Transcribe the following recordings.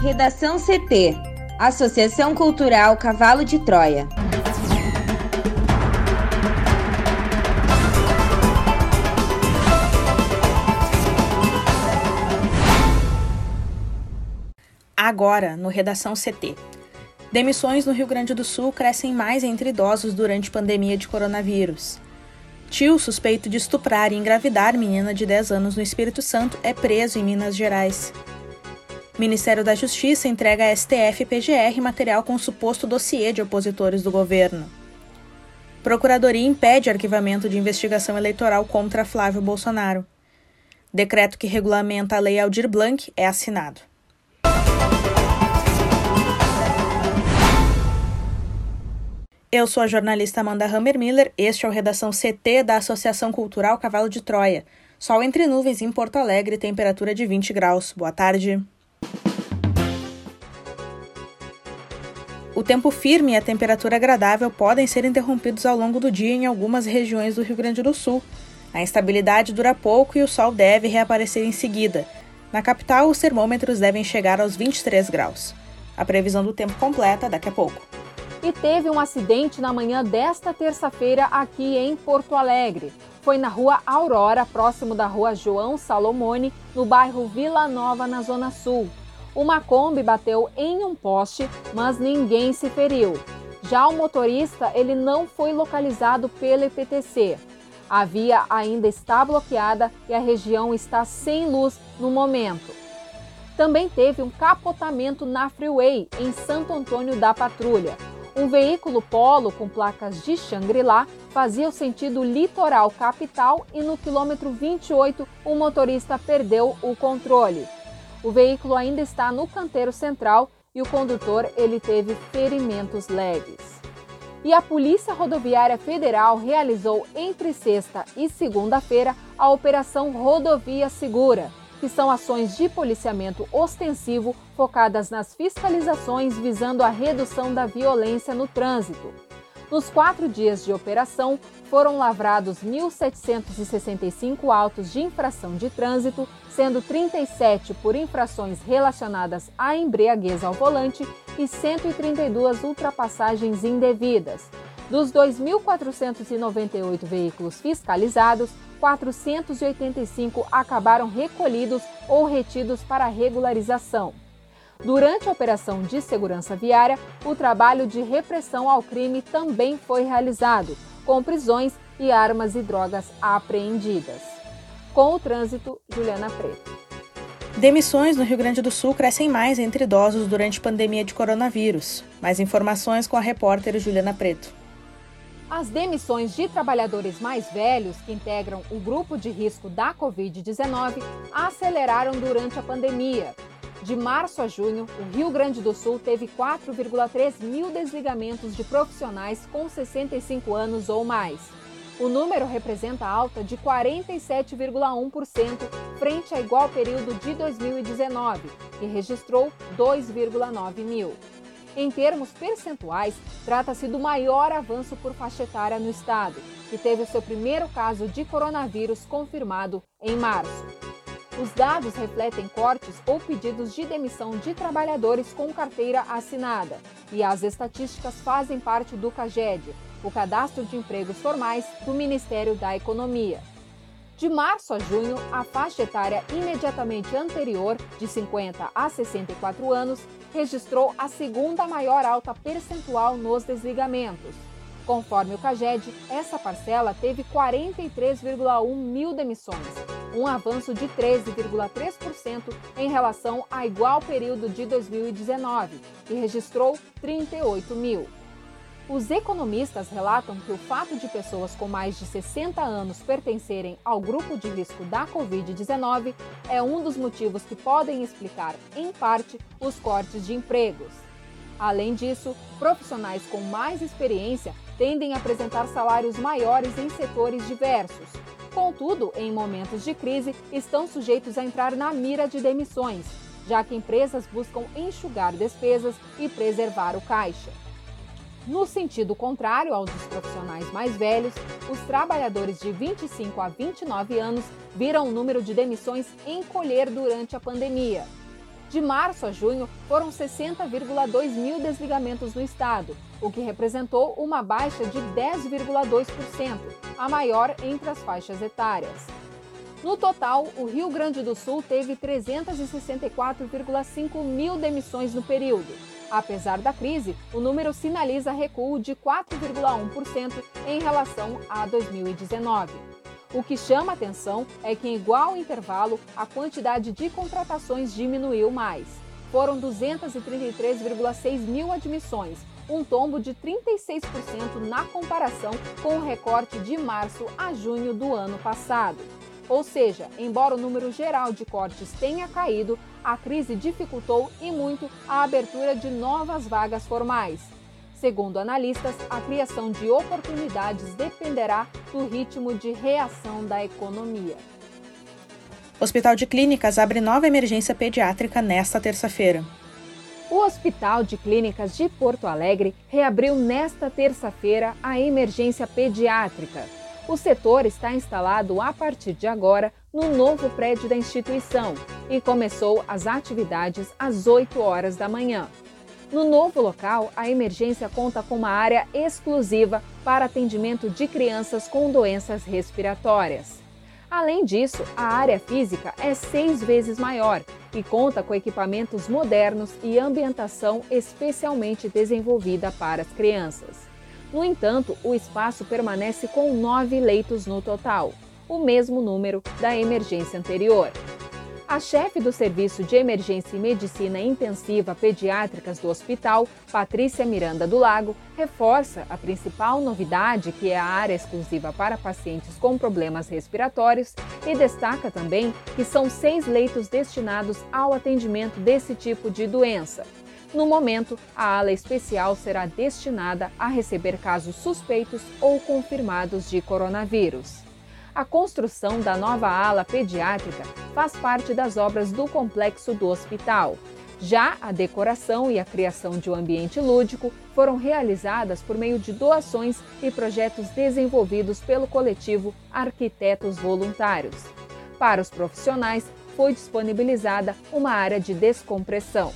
Redação CT Associação Cultural Cavalo de Troia. Agora, no Redação CT. Demissões no Rio Grande do Sul crescem mais entre idosos durante pandemia de coronavírus. Tio suspeito de estuprar e engravidar menina de 10 anos no Espírito Santo é preso em Minas Gerais. Ministério da Justiça entrega a STF e PGR material com suposto dossiê de opositores do governo. Procuradoria impede arquivamento de investigação eleitoral contra Flávio Bolsonaro. Decreto que regulamenta a Lei Aldir Blanc é assinado. Eu sou a jornalista Amanda Hammermiller, este é o Redação CT da Associação Cultural Cavalo de Troia. Sol entre nuvens em Porto Alegre, temperatura de 20 graus. Boa tarde. O tempo firme e a temperatura agradável podem ser interrompidos ao longo do dia em algumas regiões do Rio Grande do Sul. A instabilidade dura pouco e o sol deve reaparecer em seguida. Na capital, os termômetros devem chegar aos 23 graus. A previsão do tempo completa daqui a pouco e teve um acidente na manhã desta terça-feira aqui em Porto Alegre. Foi na rua Aurora, próximo da rua João Salomone, no bairro Vila Nova, na Zona Sul. Uma Kombi bateu em um poste, mas ninguém se feriu. Já o motorista, ele não foi localizado pelo IPTC. A via ainda está bloqueada e a região está sem luz no momento. Também teve um capotamento na Freeway, em Santo Antônio da Patrulha. Um veículo polo com placas de Xangri-Lá fazia o sentido litoral capital e no quilômetro 28 o motorista perdeu o controle. O veículo ainda está no canteiro central e o condutor ele teve ferimentos leves. E a Polícia Rodoviária Federal realizou entre sexta e segunda-feira a Operação Rodovia Segura que são ações de policiamento ostensivo focadas nas fiscalizações visando a redução da violência no trânsito. Nos quatro dias de operação, foram lavrados 1.765 autos de infração de trânsito, sendo 37 por infrações relacionadas à embriaguez ao volante e 132 ultrapassagens indevidas. Dos 2.498 veículos fiscalizados, 485 acabaram recolhidos ou retidos para regularização. Durante a operação de segurança viária, o trabalho de repressão ao crime também foi realizado, com prisões e armas e drogas apreendidas. Com o trânsito, Juliana Preto. Demissões no Rio Grande do Sul crescem mais entre idosos durante pandemia de coronavírus. Mais informações com a repórter Juliana Preto. As demissões de trabalhadores mais velhos que integram o grupo de risco da Covid-19 aceleraram durante a pandemia. De março a junho, o Rio Grande do Sul teve 4,3 mil desligamentos de profissionais com 65 anos ou mais. O número representa alta de 47,1% frente a igual período de 2019, que registrou 2,9 mil. Em termos percentuais, trata-se do maior avanço por faixa etária no estado, que teve o seu primeiro caso de coronavírus confirmado em março. Os dados refletem cortes ou pedidos de demissão de trabalhadores com carteira assinada, e as estatísticas fazem parte do CAGED, o Cadastro de Empregos Formais do Ministério da Economia. De março a junho, a faixa etária imediatamente anterior, de 50 a 64 anos, registrou a segunda maior alta percentual nos desligamentos. Conforme o CAGED, essa parcela teve 43,1 mil demissões, um avanço de 13,3% em relação a igual período de 2019, que registrou 38 mil. Os economistas relatam que o fato de pessoas com mais de 60 anos pertencerem ao grupo de risco da Covid-19 é um dos motivos que podem explicar, em parte, os cortes de empregos. Além disso, profissionais com mais experiência tendem a apresentar salários maiores em setores diversos. Contudo, em momentos de crise, estão sujeitos a entrar na mira de demissões, já que empresas buscam enxugar despesas e preservar o caixa. No sentido contrário ao dos profissionais mais velhos, os trabalhadores de 25 a 29 anos viram o número de demissões encolher durante a pandemia. De março a junho, foram 60,2 mil desligamentos no estado, o que representou uma baixa de 10,2%, a maior entre as faixas etárias. No total, o Rio Grande do Sul teve 364,5 mil demissões no período. Apesar da crise, o número sinaliza recuo de 4,1% em relação a 2019. O que chama atenção é que, em igual intervalo, a quantidade de contratações diminuiu mais. Foram 233,6 mil admissões, um tombo de 36% na comparação com o recorte de março a junho do ano passado. Ou seja, embora o número geral de cortes tenha caído, a crise dificultou e muito a abertura de novas vagas formais. Segundo analistas, a criação de oportunidades dependerá do ritmo de reação da economia. O Hospital de Clínicas abre nova emergência pediátrica nesta terça-feira. O Hospital de Clínicas de Porto Alegre reabriu nesta terça-feira a emergência pediátrica. O setor está instalado a partir de agora no novo prédio da instituição e começou as atividades às 8 horas da manhã. No novo local, a emergência conta com uma área exclusiva para atendimento de crianças com doenças respiratórias. Além disso, a área física é seis vezes maior e conta com equipamentos modernos e ambientação especialmente desenvolvida para as crianças. No entanto, o espaço permanece com nove leitos no total, o mesmo número da emergência anterior. A chefe do Serviço de Emergência e Medicina Intensiva Pediátricas do hospital, Patrícia Miranda do Lago, reforça a principal novidade, que é a área exclusiva para pacientes com problemas respiratórios, e destaca também que são seis leitos destinados ao atendimento desse tipo de doença. No momento, a ala especial será destinada a receber casos suspeitos ou confirmados de coronavírus. A construção da nova ala pediátrica faz parte das obras do complexo do hospital. Já a decoração e a criação de um ambiente lúdico foram realizadas por meio de doações e projetos desenvolvidos pelo coletivo Arquitetos Voluntários. Para os profissionais, foi disponibilizada uma área de descompressão.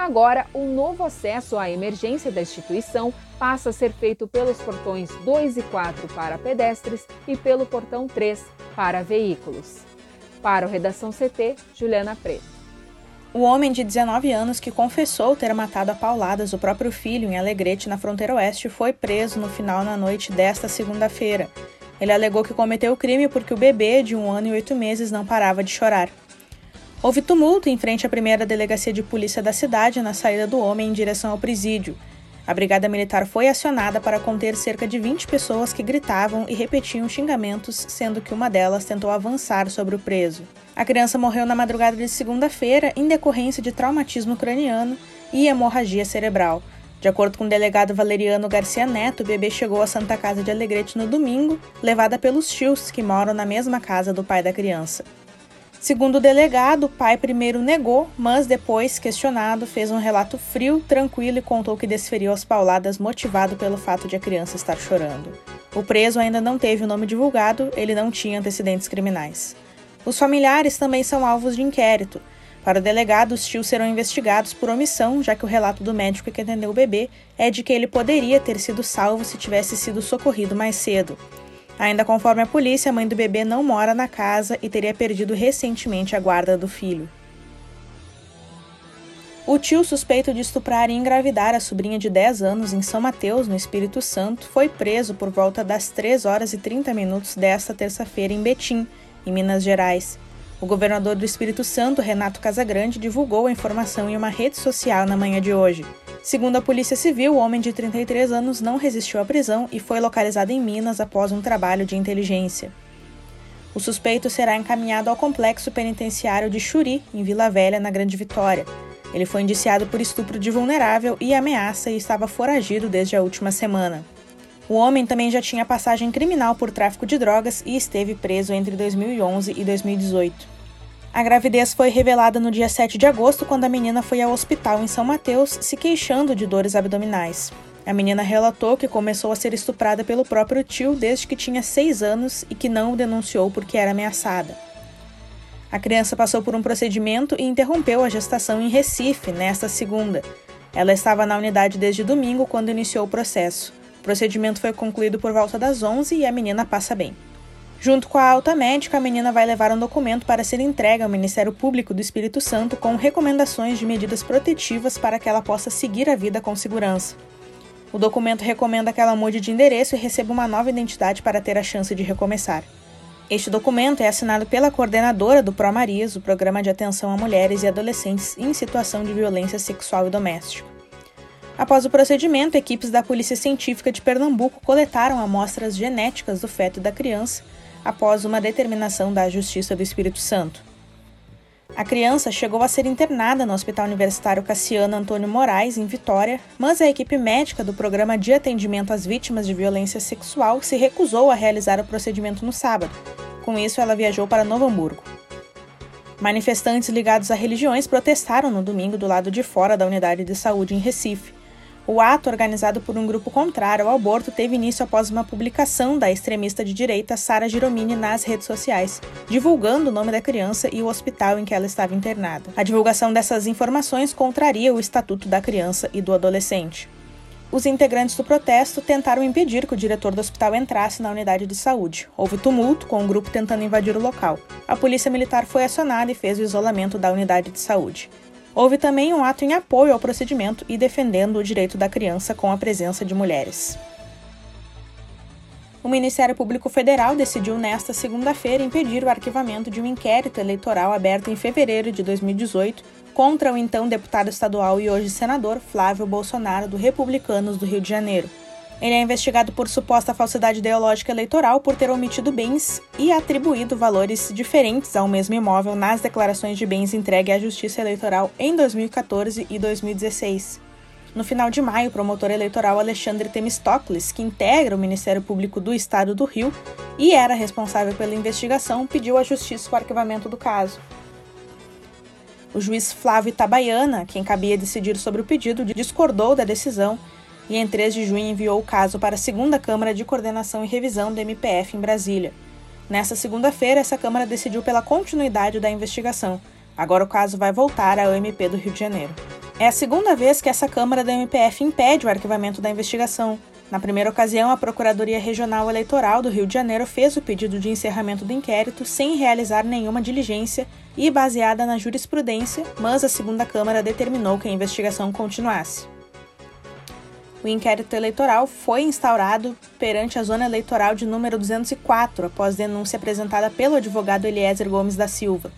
Agora, o novo acesso à emergência da instituição passa a ser feito pelos portões 2 e 4 para pedestres e pelo portão 3 para veículos. Para o Redação CT, Juliana Preto. O homem de 19 anos que confessou ter matado a pauladas o próprio filho em Alegrete, na fronteira oeste, foi preso no final da noite desta segunda-feira. Ele alegou que cometeu o crime porque o bebê, de um ano e oito meses, não parava de chorar. Houve tumulto em frente à primeira delegacia de polícia da cidade na saída do homem em direção ao presídio. A brigada militar foi acionada para conter cerca de 20 pessoas que gritavam e repetiam xingamentos, sendo que uma delas tentou avançar sobre o preso. A criança morreu na madrugada de segunda-feira em decorrência de traumatismo craniano e hemorragia cerebral. De acordo com o delegado Valeriano Garcia Neto, o bebê chegou à Santa Casa de Alegrete no domingo, levada pelos tios que moram na mesma casa do pai da criança. Segundo o delegado, o pai primeiro negou, mas depois, questionado, fez um relato frio, tranquilo e contou que desferiu as pauladas motivado pelo fato de a criança estar chorando. O preso ainda não teve o nome divulgado, ele não tinha antecedentes criminais. Os familiares também são alvos de inquérito. Para o delegado, os tios serão investigados por omissão, já que o relato do médico que atendeu o bebê é de que ele poderia ter sido salvo se tivesse sido socorrido mais cedo. Ainda conforme a polícia, a mãe do bebê não mora na casa e teria perdido recentemente a guarda do filho. O tio suspeito de estuprar e engravidar a sobrinha de 10 anos em São Mateus, no Espírito Santo, foi preso por volta das 3 horas e 30 minutos desta terça-feira em Betim, em Minas Gerais. O governador do Espírito Santo, Renato Casagrande, divulgou a informação em uma rede social na manhã de hoje. Segundo a Polícia Civil, o homem de 33 anos não resistiu à prisão e foi localizado em Minas após um trabalho de inteligência. O suspeito será encaminhado ao complexo penitenciário de Churi, em Vila Velha, na Grande Vitória. Ele foi indiciado por estupro de vulnerável e ameaça e estava foragido desde a última semana. O homem também já tinha passagem criminal por tráfico de drogas e esteve preso entre 2011 e 2018. A gravidez foi revelada no dia 7 de agosto, quando a menina foi ao hospital em São Mateus se queixando de dores abdominais. A menina relatou que começou a ser estuprada pelo próprio tio desde que tinha 6 anos e que não o denunciou porque era ameaçada. A criança passou por um procedimento e interrompeu a gestação em Recife nesta segunda. Ela estava na unidade desde domingo quando iniciou o processo. O procedimento foi concluído por volta das 11 e a menina passa bem. Junto com a alta médica, a menina vai levar um documento para ser entregue ao Ministério Público do Espírito Santo com recomendações de medidas protetivas para que ela possa seguir a vida com segurança. O documento recomenda que ela mude de endereço e receba uma nova identidade para ter a chance de recomeçar. Este documento é assinado pela coordenadora do ProMarias, o Programa de Atenção a Mulheres e Adolescentes em Situação de Violência Sexual e Doméstica. Após o procedimento, equipes da Polícia Científica de Pernambuco coletaram amostras genéticas do feto da criança após uma determinação da Justiça do Espírito Santo. A criança chegou a ser internada no Hospital Universitário Cassiano Antônio Moraes, em Vitória, mas a equipe médica do Programa de Atendimento às Vítimas de Violência Sexual se recusou a realizar o procedimento no sábado. Com isso, ela viajou para Novo Hamburgo. Manifestantes ligados a religiões protestaram no domingo do lado de fora da unidade de saúde em Recife. O ato, organizado por um grupo contrário ao aborto, teve início após uma publicação da extremista de direita Sara Giromini nas redes sociais, divulgando o nome da criança e o hospital em que ela estava internada. A divulgação dessas informações contraria o Estatuto da Criança e do Adolescente. Os integrantes do protesto tentaram impedir que o diretor do hospital entrasse na unidade de saúde. Houve tumulto, com o grupo tentando invadir o local. A polícia militar foi acionada e fez o isolamento da unidade de saúde. Houve também um ato em apoio ao procedimento e defendendo o direito da criança com a presença de mulheres. O Ministério Público Federal decidiu nesta segunda-feira impedir o arquivamento de um inquérito eleitoral aberto em fevereiro de 2018 contra o então deputado estadual e hoje senador Flávio Bolsonaro, do Republicanos do Rio de Janeiro. Ele é investigado por suposta falsidade ideológica eleitoral por ter omitido bens e atribuído valores diferentes ao mesmo imóvel nas declarações de bens entregue à Justiça Eleitoral em 2014 e 2016. No final de maio, o promotor eleitoral Alexandre Temistocles, que integra o Ministério Público do Estado do Rio e era responsável pela investigação, pediu à Justiça o arquivamento do caso. O juiz Flávio Itabaiana, quem cabia decidir sobre o pedido, discordou da decisão e em 3 de junho enviou o caso para a segunda Câmara de Coordenação e Revisão do MPF em Brasília. Nessa segunda-feira, essa Câmara decidiu pela continuidade da investigação. Agora o caso vai voltar ao MP do Rio de Janeiro. É a segunda vez que essa Câmara da MPF impede o arquivamento da investigação. Na primeira ocasião, a Procuradoria Regional Eleitoral do Rio de Janeiro fez o pedido de encerramento do inquérito sem realizar nenhuma diligência e baseada na jurisprudência, mas a segunda Câmara determinou que a investigação continuasse. O inquérito eleitoral foi instaurado perante a zona eleitoral de número 204, após denúncia apresentada pelo advogado Eliezer Gomes da Silva.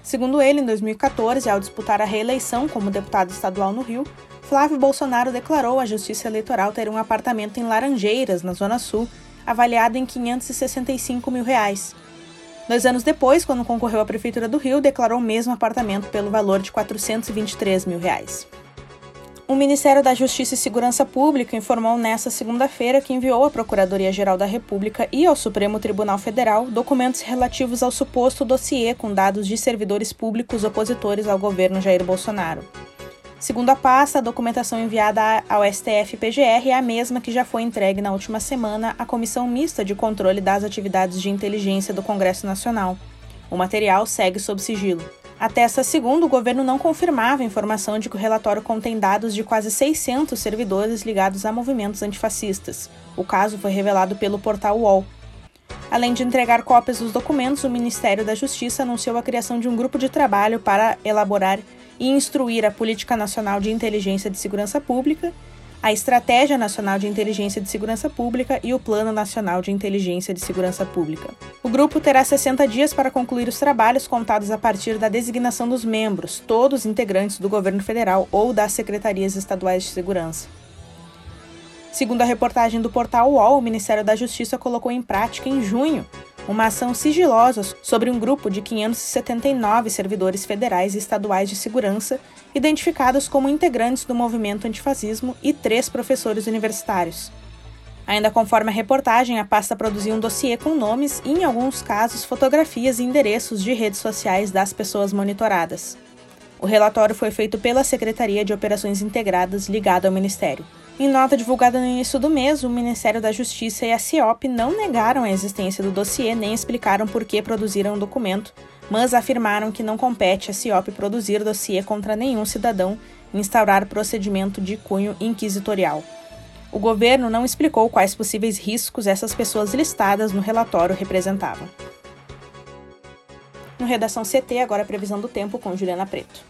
Segundo ele, em 2014, ao disputar a reeleição como deputado estadual no Rio, Flávio Bolsonaro declarou à Justiça Eleitoral ter um apartamento em Laranjeiras, na Zona Sul, avaliado em 565 mil reais. Dois anos depois, quando concorreu à Prefeitura do Rio, declarou o mesmo apartamento pelo valor de 423 mil reais. O Ministério da Justiça e Segurança Pública informou nesta segunda-feira que enviou à Procuradoria-Geral da República e ao Supremo Tribunal Federal documentos relativos ao suposto dossiê com dados de servidores públicos opositores ao governo Jair Bolsonaro. Segundo a pasta, a documentação enviada ao STF-PGR é a mesma que já foi entregue na última semana à Comissão Mista de Controle das Atividades de Inteligência do Congresso Nacional. O material segue sob sigilo. Até esta segunda, o governo não confirmava a informação de que o relatório contém dados de quase 600 servidores ligados a movimentos antifascistas. O caso foi revelado pelo portal UOL. Além de entregar cópias dos documentos, o Ministério da Justiça anunciou a criação de um grupo de trabalho para elaborar e instruir a Política Nacional de Inteligência de Segurança Pública a Estratégia Nacional de Inteligência de Segurança Pública e o Plano Nacional de Inteligência de Segurança Pública. O grupo terá 60 dias para concluir os trabalhos contados a partir da designação dos membros, todos integrantes do governo federal ou das secretarias estaduais de segurança. Segundo a reportagem do portal UOL, o Ministério da Justiça colocou em prática em junho uma ação sigilosa sobre um grupo de 579 servidores federais e estaduais de segurança, identificados como integrantes do movimento antifascismo, e três professores universitários. Ainda conforme a reportagem, a pasta produziu um dossiê com nomes e, em alguns casos, fotografias e endereços de redes sociais das pessoas monitoradas. O relatório foi feito pela Secretaria de Operações Integradas ligada ao Ministério. Em nota divulgada no início do mês, o Ministério da Justiça e a CIOP não negaram a existência do dossiê nem explicaram por que produziram o documento, mas afirmaram que não compete a CIOP produzir dossiê contra nenhum cidadão e instaurar procedimento de cunho inquisitorial. O governo não explicou quais possíveis riscos essas pessoas listadas no relatório representavam. No Redação CT, agora a previsão do tempo com Juliana Preto.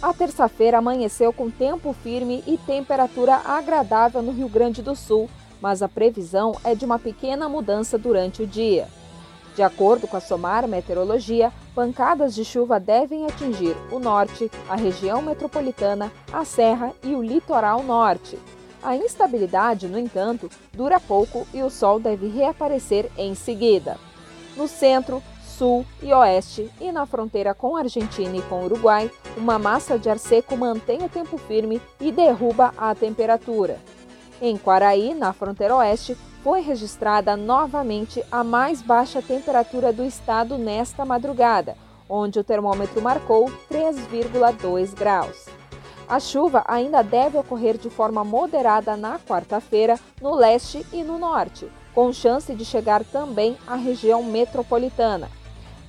A terça-feira amanheceu com tempo firme e temperatura agradável no Rio Grande do Sul, mas a previsão é de uma pequena mudança durante o dia. De acordo com a SOMAR Meteorologia, pancadas de chuva devem atingir o norte, a região metropolitana, a serra e o litoral norte. A instabilidade, no entanto, dura pouco e o sol deve reaparecer em seguida. No centro, sul e oeste e na fronteira com Argentina e com Uruguai, uma massa de ar seco mantém o tempo firme e derruba a temperatura. Em Quaraí, na fronteira oeste, foi registrada novamente a mais baixa temperatura do estado nesta madrugada, onde o termômetro marcou 3,2 graus. A chuva ainda deve ocorrer de forma moderada na quarta-feira no leste e no norte, com chance de chegar também à região metropolitana.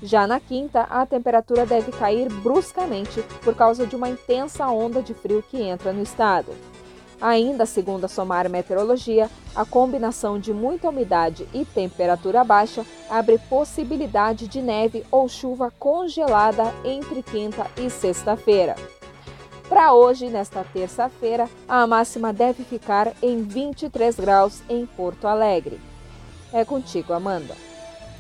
Já na quinta, a temperatura deve cair bruscamente por causa de uma intensa onda de frio que entra no estado. Ainda segundo a Somar Meteorologia, a combinação de muita umidade e temperatura baixa abre possibilidade de neve ou chuva congelada entre quinta e sexta-feira. Para hoje, nesta terça-feira, a máxima deve ficar em 23 graus em Porto Alegre. É contigo, Amanda.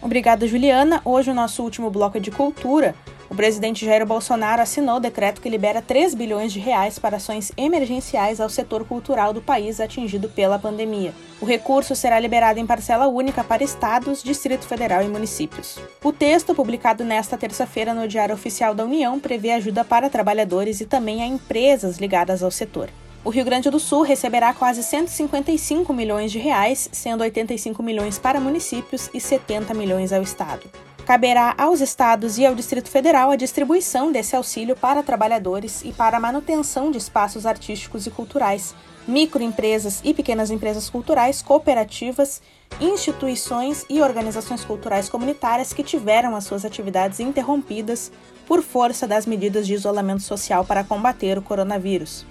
Obrigada, Juliana. Hoje o nosso último bloco é de cultura. O presidente Jair Bolsonaro assinou o decreto que libera 3 bilhões de reais para ações emergenciais ao setor cultural do país atingido pela pandemia. O recurso será liberado em parcela única para estados, Distrito Federal e municípios. O texto, publicado nesta terça-feira no Diário Oficial da União, prevê ajuda para trabalhadores e também a empresas ligadas ao setor. O Rio Grande do Sul receberá quase 155 milhões de reais, sendo 85 milhões para municípios e 70 milhões ao estado. Caberá aos estados e ao Distrito Federal a distribuição desse auxílio para trabalhadores e para a manutenção de espaços artísticos e culturais, microempresas e pequenas empresas culturais, cooperativas, instituições e organizações culturais comunitárias que tiveram as suas atividades interrompidas por força das medidas de isolamento social para combater o coronavírus.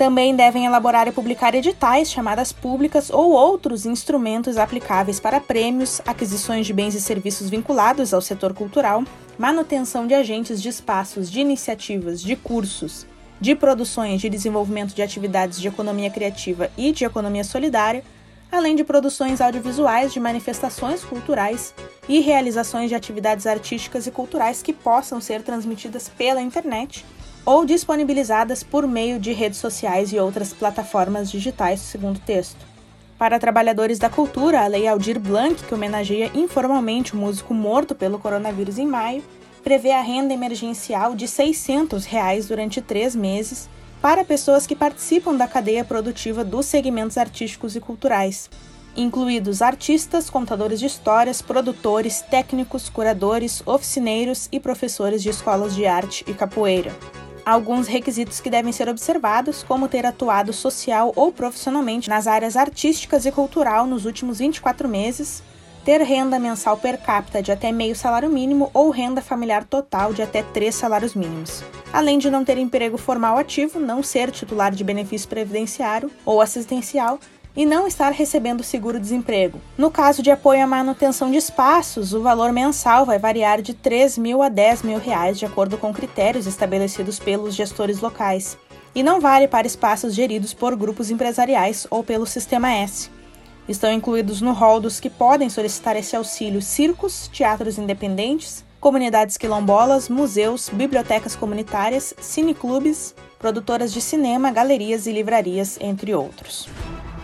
Também devem elaborar e publicar editais, chamadas públicas ou outros instrumentos aplicáveis para prêmios, aquisições de bens e serviços vinculados ao setor cultural, manutenção de agentes de espaços, de iniciativas, de cursos, de produções de desenvolvimento de atividades de economia criativa e de economia solidária, além de produções audiovisuais de manifestações culturais e realizações de atividades artísticas e culturais que possam ser transmitidas pela internet ou disponibilizadas por meio de redes sociais e outras plataformas digitais, segundo o texto. Para trabalhadores da cultura, a Lei Aldir Blanc, que homenageia informalmente o músico morto pelo coronavírus em maio, prevê a renda emergencial de 600 reais durante três meses para pessoas que participam da cadeia produtiva dos segmentos artísticos e culturais, incluídos artistas, contadores de histórias, produtores, técnicos, curadores, oficineiros e professores de escolas de arte e capoeira alguns requisitos que devem ser observados, como ter atuado social ou profissionalmente nas áreas artísticas e cultural nos últimos 24 meses, ter renda mensal per capita de até meio salário mínimo ou renda familiar total de até três salários mínimos, além de não ter emprego formal ativo, não ser titular de benefício previdenciário ou assistencial e não estar recebendo seguro-desemprego. No caso de apoio à manutenção de espaços, o valor mensal vai variar de 3 mil a 10 mil reais, de acordo com critérios estabelecidos pelos gestores locais, e não vale para espaços geridos por grupos empresariais ou pelo Sistema S. Estão incluídos no rol dos que podem solicitar esse auxílio circos, teatros independentes, comunidades quilombolas, museus, bibliotecas comunitárias, cineclubes, produtoras de cinema, galerias e livrarias, entre outros.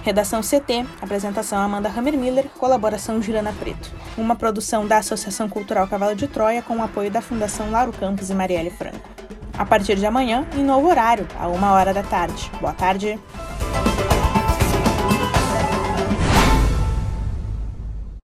Redação CT, apresentação Amanda Hammermiller, colaboração Juliana Preto. Uma produção da Associação Cultural Cavalo de Troia com o apoio da Fundação Lauro Campos e Marielle Franco. A partir de amanhã, em novo horário, a uma hora da tarde. Boa tarde.